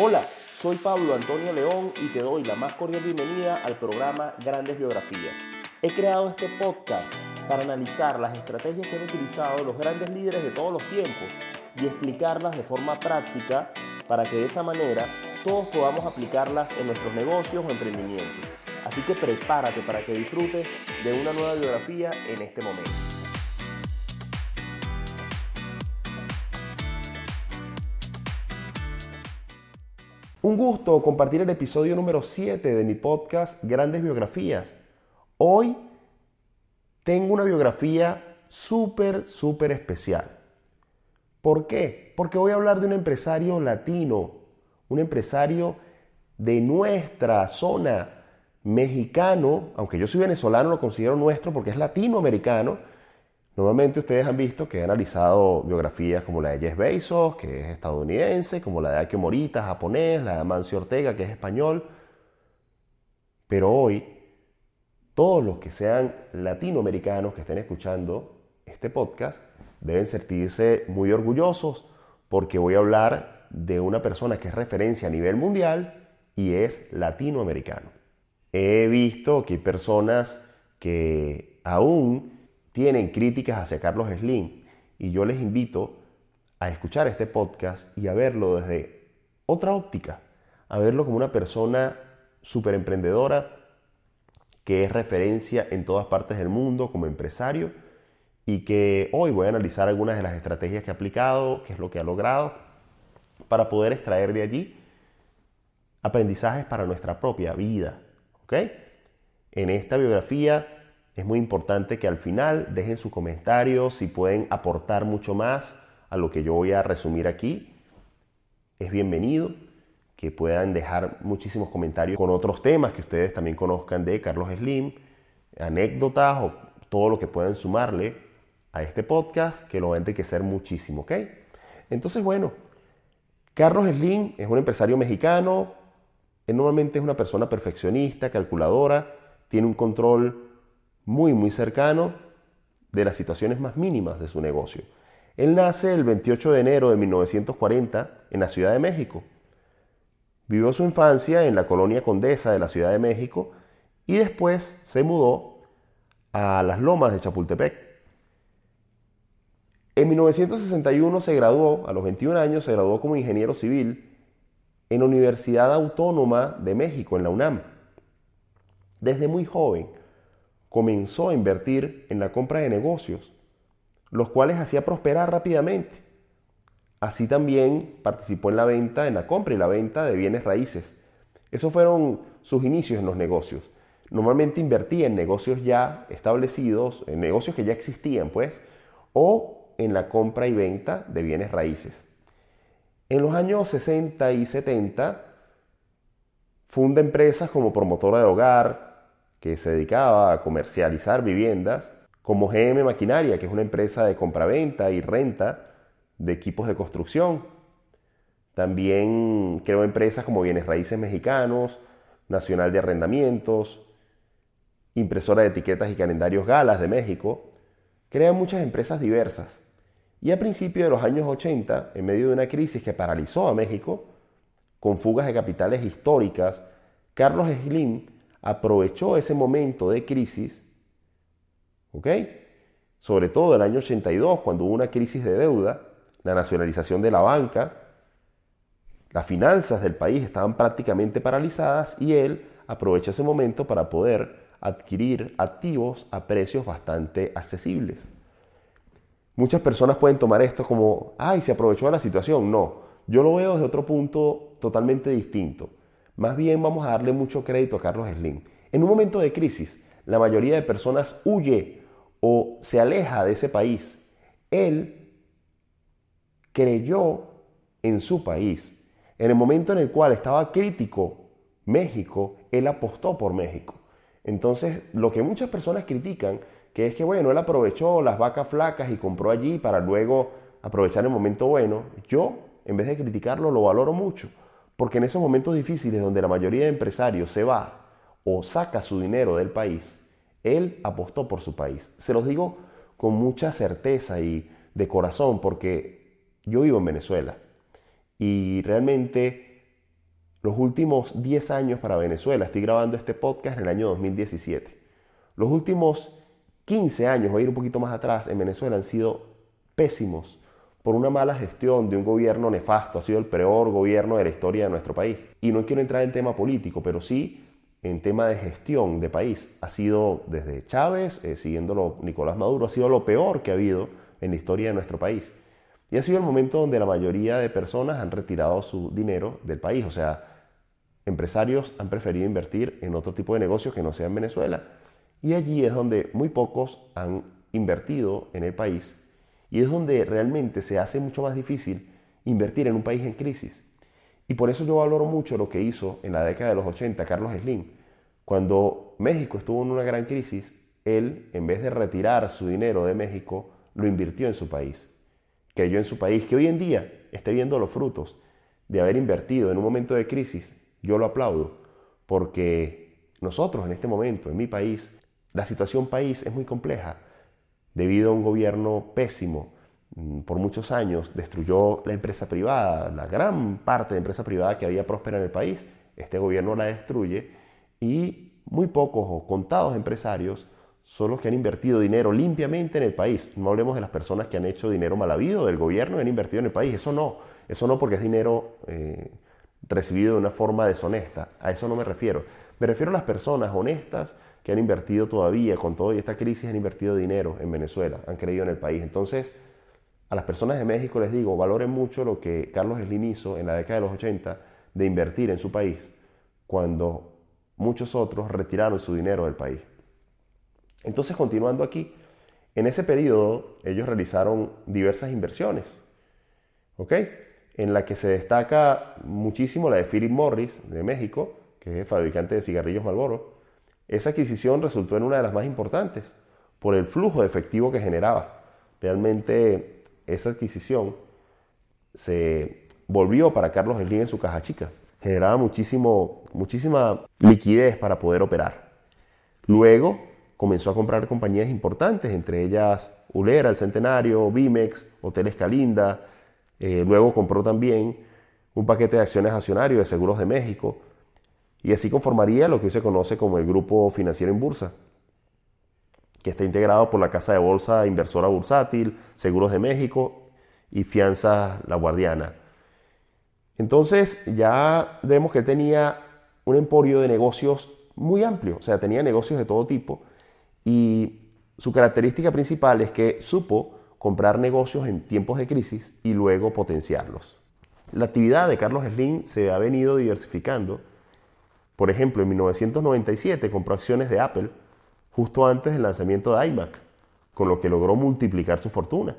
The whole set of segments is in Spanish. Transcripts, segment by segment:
Hola, soy Pablo Antonio León y te doy la más cordial bienvenida al programa Grandes Biografías. He creado este podcast para analizar las estrategias que han utilizado los grandes líderes de todos los tiempos y explicarlas de forma práctica para que de esa manera todos podamos aplicarlas en nuestros negocios o emprendimientos. Así que prepárate para que disfrutes de una nueva biografía en este momento. Un gusto compartir el episodio número 7 de mi podcast Grandes Biografías. Hoy tengo una biografía súper, súper especial. ¿Por qué? Porque voy a hablar de un empresario latino, un empresario de nuestra zona mexicano, aunque yo soy venezolano, lo considero nuestro porque es latinoamericano, Normalmente ustedes han visto que he analizado biografías como la de Jeff Bezos, que es estadounidense, como la de Akio Morita, japonés, la de Amancio Ortega, que es español. Pero hoy, todos los que sean latinoamericanos que estén escuchando este podcast deben sentirse muy orgullosos porque voy a hablar de una persona que es referencia a nivel mundial y es latinoamericano. He visto que hay personas que aún tienen críticas hacia Carlos Slim y yo les invito a escuchar este podcast y a verlo desde otra óptica, a verlo como una persona súper emprendedora que es referencia en todas partes del mundo como empresario y que hoy voy a analizar algunas de las estrategias que ha aplicado, qué es lo que ha logrado, para poder extraer de allí aprendizajes para nuestra propia vida. ¿ok? En esta biografía es muy importante que al final dejen sus comentarios si pueden aportar mucho más a lo que yo voy a resumir aquí. Es bienvenido que puedan dejar muchísimos comentarios con otros temas que ustedes también conozcan de Carlos Slim, anécdotas o todo lo que puedan sumarle a este podcast que lo va a enriquecer muchísimo. Entonces, bueno, Carlos Slim es un empresario mexicano, él normalmente es una persona perfeccionista, calculadora, tiene un control muy, muy cercano de las situaciones más mínimas de su negocio. Él nace el 28 de enero de 1940 en la Ciudad de México. Vivió su infancia en la colonia Condesa de la Ciudad de México y después se mudó a las lomas de Chapultepec. En 1961 se graduó, a los 21 años, se graduó como ingeniero civil en la Universidad Autónoma de México, en la UNAM. Desde muy joven comenzó a invertir en la compra de negocios, los cuales hacía prosperar rápidamente. Así también participó en la venta, en la compra y la venta de bienes raíces. Esos fueron sus inicios en los negocios. Normalmente invertía en negocios ya establecidos, en negocios que ya existían, pues, o en la compra y venta de bienes raíces. En los años 60 y 70 funda empresas como promotora de hogar, que se dedicaba a comercializar viviendas, como GM Maquinaria, que es una empresa de compraventa y renta de equipos de construcción. También creó empresas como Bienes Raíces Mexicanos, Nacional de Arrendamientos, Impresora de Etiquetas y Calendarios Galas de México. Crea muchas empresas diversas. Y a principios de los años 80, en medio de una crisis que paralizó a México, con fugas de capitales históricas, Carlos Slim aprovechó ese momento de crisis, ¿ok? Sobre todo el año 82, cuando hubo una crisis de deuda, la nacionalización de la banca, las finanzas del país estaban prácticamente paralizadas y él aprovecha ese momento para poder adquirir activos a precios bastante accesibles. Muchas personas pueden tomar esto como, ay, se aprovechó de la situación. No, yo lo veo desde otro punto totalmente distinto. Más bien vamos a darle mucho crédito a Carlos Slim. En un momento de crisis, la mayoría de personas huye o se aleja de ese país. Él creyó en su país. En el momento en el cual estaba crítico México, él apostó por México. Entonces, lo que muchas personas critican, que es que, bueno, él aprovechó las vacas flacas y compró allí para luego aprovechar el momento bueno, yo, en vez de criticarlo, lo valoro mucho porque en esos momentos difíciles donde la mayoría de empresarios se va o saca su dinero del país, él apostó por su país. Se los digo con mucha certeza y de corazón porque yo vivo en Venezuela y realmente los últimos 10 años para Venezuela, estoy grabando este podcast en el año 2017, los últimos 15 años, o ir un poquito más atrás, en Venezuela han sido pésimos por una mala gestión de un gobierno nefasto, ha sido el peor gobierno de la historia de nuestro país. Y no quiero entrar en tema político, pero sí en tema de gestión de país. Ha sido desde Chávez, eh, siguiéndolo Nicolás Maduro, ha sido lo peor que ha habido en la historia de nuestro país. Y ha sido el momento donde la mayoría de personas han retirado su dinero del país. O sea, empresarios han preferido invertir en otro tipo de negocios que no sea en Venezuela. Y allí es donde muy pocos han invertido en el país. Y es donde realmente se hace mucho más difícil invertir en un país en crisis. Y por eso yo valoro mucho lo que hizo en la década de los 80 Carlos Slim. Cuando México estuvo en una gran crisis, él, en vez de retirar su dinero de México, lo invirtió en su país. Creyó en su país, que hoy en día esté viendo los frutos de haber invertido en un momento de crisis, yo lo aplaudo, porque nosotros en este momento, en mi país, la situación país es muy compleja debido a un gobierno pésimo, Mm, por muchos años destruyó la empresa privada, la gran parte de empresa privada que había próspera en el país. Este gobierno la destruye y muy pocos o contados empresarios son los que han invertido dinero limpiamente en el país. No hablemos de las personas que han hecho dinero mal habido del gobierno y han invertido en el país. Eso no. Eso no porque es dinero eh, recibido de una forma deshonesta. A eso no me refiero. Me refiero a las personas honestas que han invertido todavía, con toda esta crisis, han invertido dinero en Venezuela, han creído en el país. Entonces, a las personas de México les digo, valoren mucho lo que Carlos Slim hizo en la década de los 80 de invertir en su país cuando muchos otros retiraron su dinero del país. Entonces, continuando aquí, en ese periodo ellos realizaron diversas inversiones, ¿ok? En la que se destaca muchísimo la de Philip Morris de México, fabricante de cigarrillos Marlboro. Esa adquisición resultó en una de las más importantes por el flujo de efectivo que generaba. Realmente esa adquisición se volvió para Carlos Slim en su caja chica. Generaba muchísimo, muchísima liquidez para poder operar. Luego comenzó a comprar compañías importantes, entre ellas Ulera, El Centenario, Bimex, Hoteles Calinda. Eh, luego compró también un paquete de acciones accionarios de Seguros de México. Y así conformaría lo que hoy se conoce como el Grupo Financiero en Bursa que está integrado por la Casa de Bolsa Inversora Bursátil, Seguros de México y Fianzas La Guardiana. Entonces ya vemos que tenía un emporio de negocios muy amplio, o sea, tenía negocios de todo tipo y su característica principal es que supo comprar negocios en tiempos de crisis y luego potenciarlos. La actividad de Carlos Slim se ha venido diversificando. Por ejemplo, en 1997 compró acciones de Apple justo antes del lanzamiento de iMac, con lo que logró multiplicar su fortuna.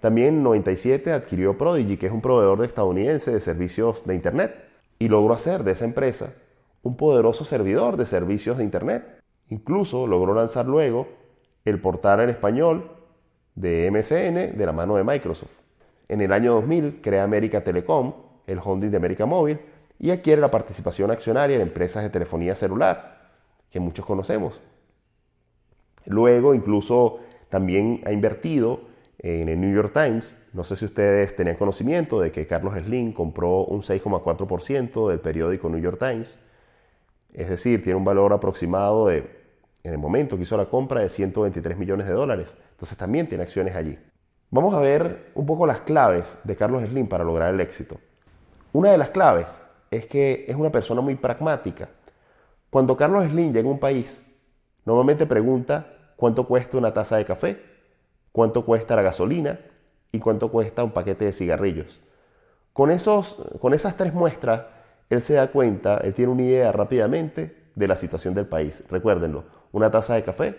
También en 97 adquirió Prodigy, que es un proveedor de estadounidense de servicios de Internet, y logró hacer de esa empresa un poderoso servidor de servicios de Internet. Incluso logró lanzar luego el portal en español de MSN de la mano de Microsoft. En el año 2000 crea América Telecom, el holding de América Móvil, y adquiere la participación accionaria en empresas de telefonía celular, que muchos conocemos. Luego incluso también ha invertido en el New York Times. No sé si ustedes tenían conocimiento de que Carlos Slim compró un 6,4% del periódico New York Times. Es decir, tiene un valor aproximado de, en el momento que hizo la compra, de 123 millones de dólares. Entonces también tiene acciones allí. Vamos a ver un poco las claves de Carlos Slim para lograr el éxito. Una de las claves es que es una persona muy pragmática. Cuando Carlos Slim llega a un país, Normalmente pregunta cuánto cuesta una taza de café, cuánto cuesta la gasolina y cuánto cuesta un paquete de cigarrillos. Con, esos, con esas tres muestras, él se da cuenta, él tiene una idea rápidamente de la situación del país. Recuérdenlo, una taza de café,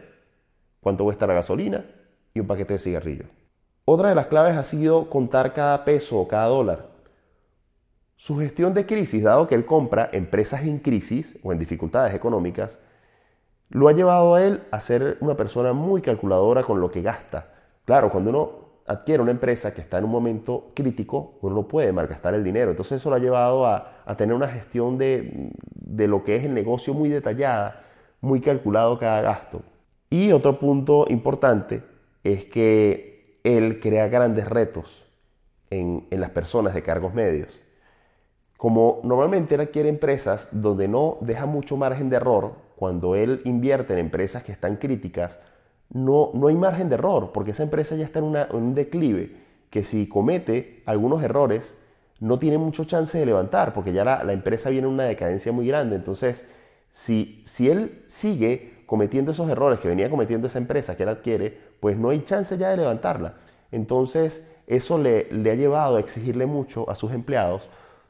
cuánto cuesta la gasolina y un paquete de cigarrillos. Otra de las claves ha sido contar cada peso o cada dólar. Su gestión de crisis, dado que él compra empresas en crisis o en dificultades económicas, lo ha llevado a él a ser una persona muy calculadora con lo que gasta. Claro, cuando uno adquiere una empresa que está en un momento crítico, uno no puede malgastar el dinero. Entonces eso lo ha llevado a, tener una gestión de, lo que es el negocio muy detallada, muy calculado cada gasto. Y otro punto importante es que él crea grandes retos en las personas de cargos medios como normalmente él adquiere empresas donde no deja mucho margen de error, cuando él invierte en empresas que están críticas, no, no hay margen de error, porque esa empresa ya está en, un declive, que si comete algunos errores, no tiene mucho chance de levantar, porque ya la, empresa viene en una decadencia muy grande. Entonces, si, si él sigue cometiendo esos errores que venía cometiendo esa empresa que él adquiere, pues no hay chance ya de levantarla. Entonces, eso le, le ha llevado a exigirle mucho a sus empleados,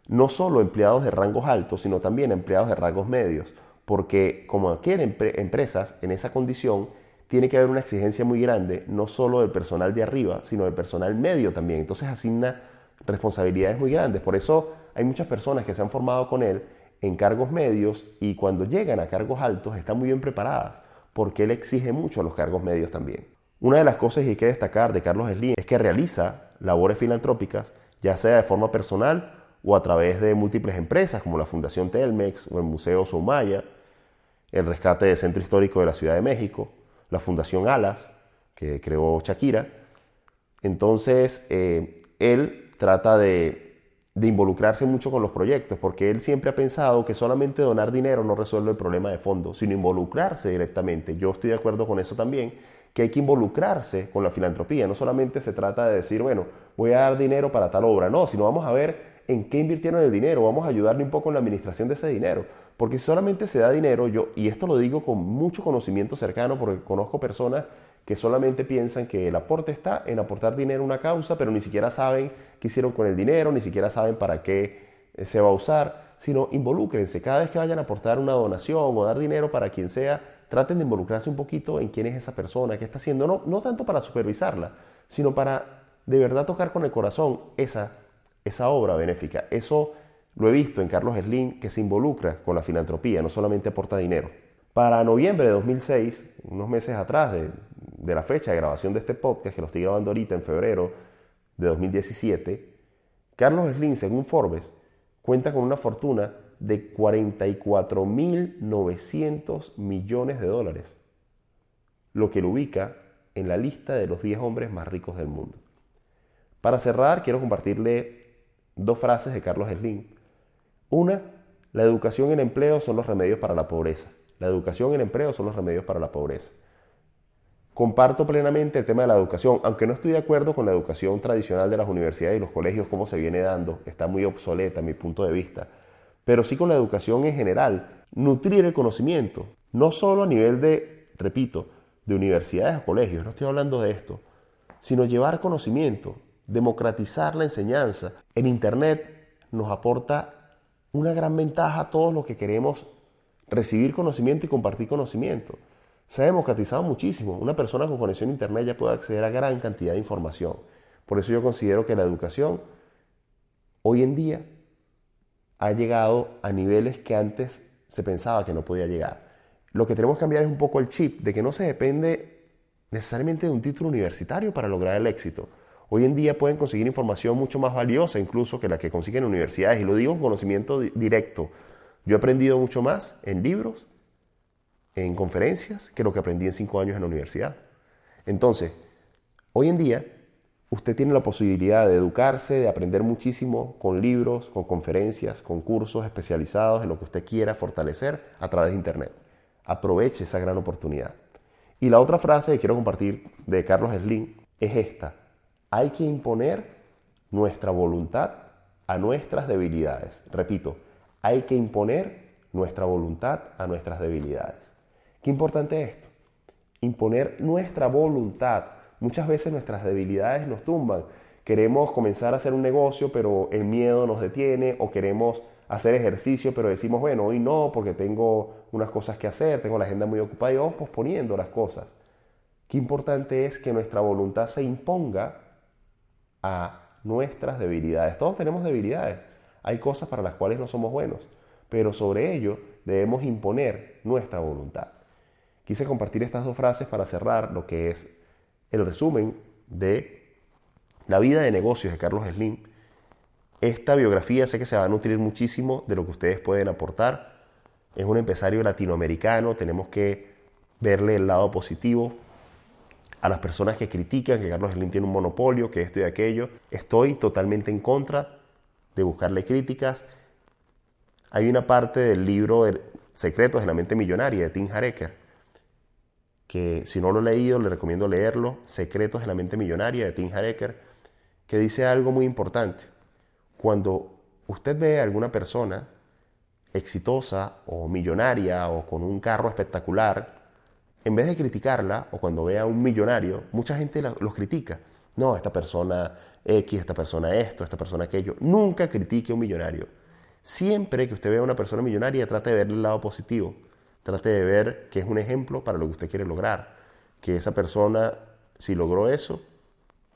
no solo empleados de rangos altos, sino también empleados de rangos medios, porque como adquiere empresas en esa condición, tiene que haber una exigencia muy grande, no solo del personal de arriba, sino del personal medio también. Entonces asigna responsabilidades muy grandes. Por eso hay muchas personas que se han formado con él en cargos medios y cuando llegan a cargos altos están muy bien preparadas, porque él exige mucho a los cargos medios también. Una de las cosas que hay que destacar de Carlos Slim es que realiza labores filantrópicas, ya sea de forma personal o a través de múltiples empresas como la Fundación Telmex o el Museo Soumaya, el rescate del Centro Histórico de la Ciudad de México, la Fundación Alas, que creó Shakira. Entonces, eh, él trata de, involucrarse mucho con los proyectos, porque él siempre ha pensado que solamente donar dinero no resuelve el problema de fondo, sino involucrarse directamente. Yo estoy de acuerdo con eso también, que hay que involucrarse con la filantropía. No solamente se trata de decir, bueno, voy a dar dinero para tal obra, no, sino vamos a ver en qué invirtieron el dinero, vamos a ayudarle un poco en la administración de ese dinero. Porque si solamente se da dinero, yo, y esto lo digo con mucho conocimiento cercano, porque conozco personas que solamente piensan que el aporte está en aportar dinero a una causa, pero ni siquiera saben qué hicieron con el dinero, ni siquiera saben para qué eh, se va a usar, sino involúcrense. Cada vez que vayan a aportar una donación o dar dinero para quien sea, traten de involucrarse un poquito en quién es esa persona, qué está haciendo, no, no tanto para supervisarla, sino para de verdad tocar con el corazón esa, esa obra benéfica. Eso lo he visto en Carlos Slim, que se involucra con la filantropía, no solamente aporta dinero. Para noviembre de 2006, unos meses atrás de, de la fecha de grabación de este podcast, que lo estoy grabando ahorita en febrero de 2017, Carlos Slim, según Forbes, cuenta con una fortuna de 44.900 millones de dólares, lo que lo ubica en la lista de los 10 hombres más ricos del mundo. Para cerrar, quiero compartirle dos frases de Carlos Slim. Una, la educación y el empleo son los remedios para la pobreza. La educación y el empleo son los remedios para la pobreza. Comparto plenamente el tema de la educación, aunque no estoy de acuerdo con la educación tradicional de las universidades y los colegios, como se viene dando, está muy obsoleta a mi punto de vista, pero sí con la educación en general, nutrir el conocimiento, no solo a nivel de, repito, de universidades o colegios, no estoy hablando de esto, sino llevar conocimiento, democratizar la enseñanza. En Internet nos aporta una gran ventaja a todos los que queremos recibir conocimiento y compartir conocimiento se ha democratizado muchísimo. Una persona con conexión a Internet ya puede acceder a gran cantidad de información. Por eso yo considero que la educación hoy en día ha llegado a niveles que antes se pensaba que no podía llegar. Lo que tenemos que cambiar es un poco el chip de que no se depende necesariamente de un título universitario para lograr el éxito. Hoy en día pueden conseguir información mucho más valiosa incluso que la que consiguen en universidades. Y lo digo con conocimiento directo. Yo he aprendido mucho más en libros en conferencias que lo que aprendí en cinco años en la universidad. Entonces, hoy en día, usted tiene la posibilidad de educarse, de aprender muchísimo con libros, con conferencias, con cursos especializados en lo que usted quiera fortalecer a través de Internet. Aproveche esa gran oportunidad. Y la otra frase que quiero compartir de Carlos Slim es esta. Hay que imponer nuestra voluntad a nuestras debilidades. Repito, hay que imponer nuestra voluntad a nuestras debilidades. Qué importante es esto. Imponer nuestra voluntad. Muchas veces nuestras debilidades nos tumban. Queremos comenzar a hacer un negocio, pero el miedo nos detiene, o queremos hacer ejercicio, pero decimos, bueno, hoy no, porque tengo unas cosas que hacer, tengo la agenda muy ocupada y vamos posponiendo las cosas. Qué importante es que nuestra voluntad se imponga a nuestras debilidades. Todos tenemos debilidades. Hay cosas para las cuales no somos buenos, pero sobre ello debemos imponer nuestra voluntad. Quise compartir estas dos frases para cerrar lo que es el resumen de la vida de negocios de Carlos Slim. Esta biografía sé que se va a nutrir muchísimo de lo que ustedes pueden aportar. Es un empresario latinoamericano, tenemos que verle el lado positivo. A las personas que critican que Carlos Slim tiene un monopolio, que esto y aquello, estoy totalmente en contra de buscarle críticas. Hay una parte del libro Secretos de la mente millonaria de Tim Hareker, que si no lo he leído, le recomiendo leerlo, Secretos de la mente millonaria de Tim Hareker, que dice algo muy importante. Cuando usted ve a alguna persona exitosa o millonaria o con un carro espectacular, en vez de criticarla, o cuando ve a un millonario, mucha gente los critica. No, esta persona X, esta persona esto, esta persona aquello. Nunca critique a un millonario. Siempre que usted vea a una persona millonaria, trate de ver el lado positivo. Trate de ver que es un ejemplo para lo que usted quiere lograr. Que esa persona, si logró eso,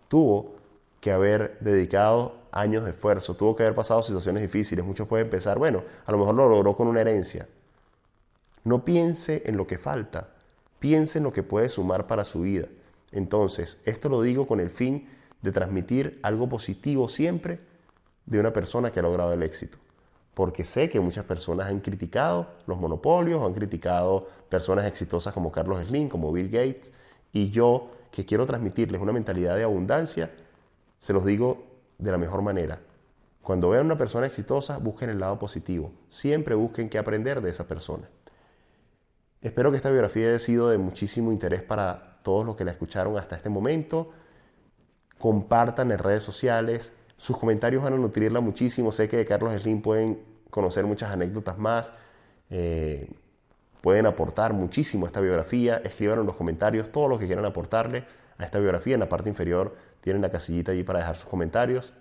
tuvo que haber dedicado años de esfuerzo, tuvo que haber pasado situaciones difíciles. Muchos pueden pensar, bueno, a lo mejor lo logró con una herencia. No piense en lo que falta, piense en lo que puede sumar para su vida. Entonces, esto lo digo con el fin de transmitir algo positivo siempre de una persona que ha logrado el éxito. Porque sé que muchas personas han criticado los monopolios, han criticado personas exitosas como Carlos Slim, como Bill Gates, y yo que quiero transmitirles una mentalidad de abundancia, se los digo de la mejor manera. Cuando vean una persona exitosa, busquen el lado positivo. Siempre busquen qué aprender de esa persona. Espero que esta biografía haya sido de muchísimo interés para todos los que la escucharon hasta este momento. Compartan en redes sociales. Sus comentarios van a nutrirla muchísimo. Sé que de Carlos Slim pueden conocer muchas anécdotas más. Eh, pueden aportar muchísimo a esta biografía. Escriban en los comentarios todo lo que quieran aportarle a esta biografía. En la parte inferior tienen la casillita allí para dejar sus comentarios.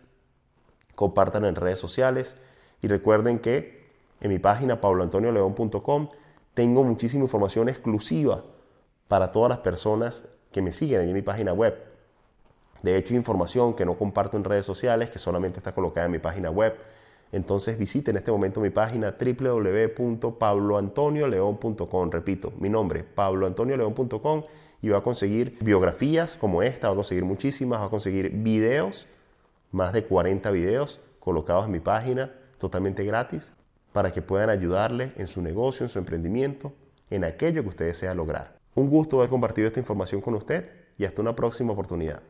Compartan en redes sociales. Y recuerden que en mi página pabloantonioleón.com tengo muchísima información exclusiva para todas las personas que me siguen en mi página web. De hecho, información que no comparto en redes sociales, que solamente está colocada en mi página web. Entonces visiten en este momento mi página www.pabloantonioleón.com. Repito, mi nombre, pabloantonioleón.com y va a conseguir biografías como esta, va a conseguir muchísimas, va a conseguir videos, más de 40 videos colocados en mi página totalmente gratis para que puedan ayudarle en su negocio, en su emprendimiento, en aquello que usted desea lograr. Un gusto haber compartido esta información con usted y hasta una próxima oportunidad.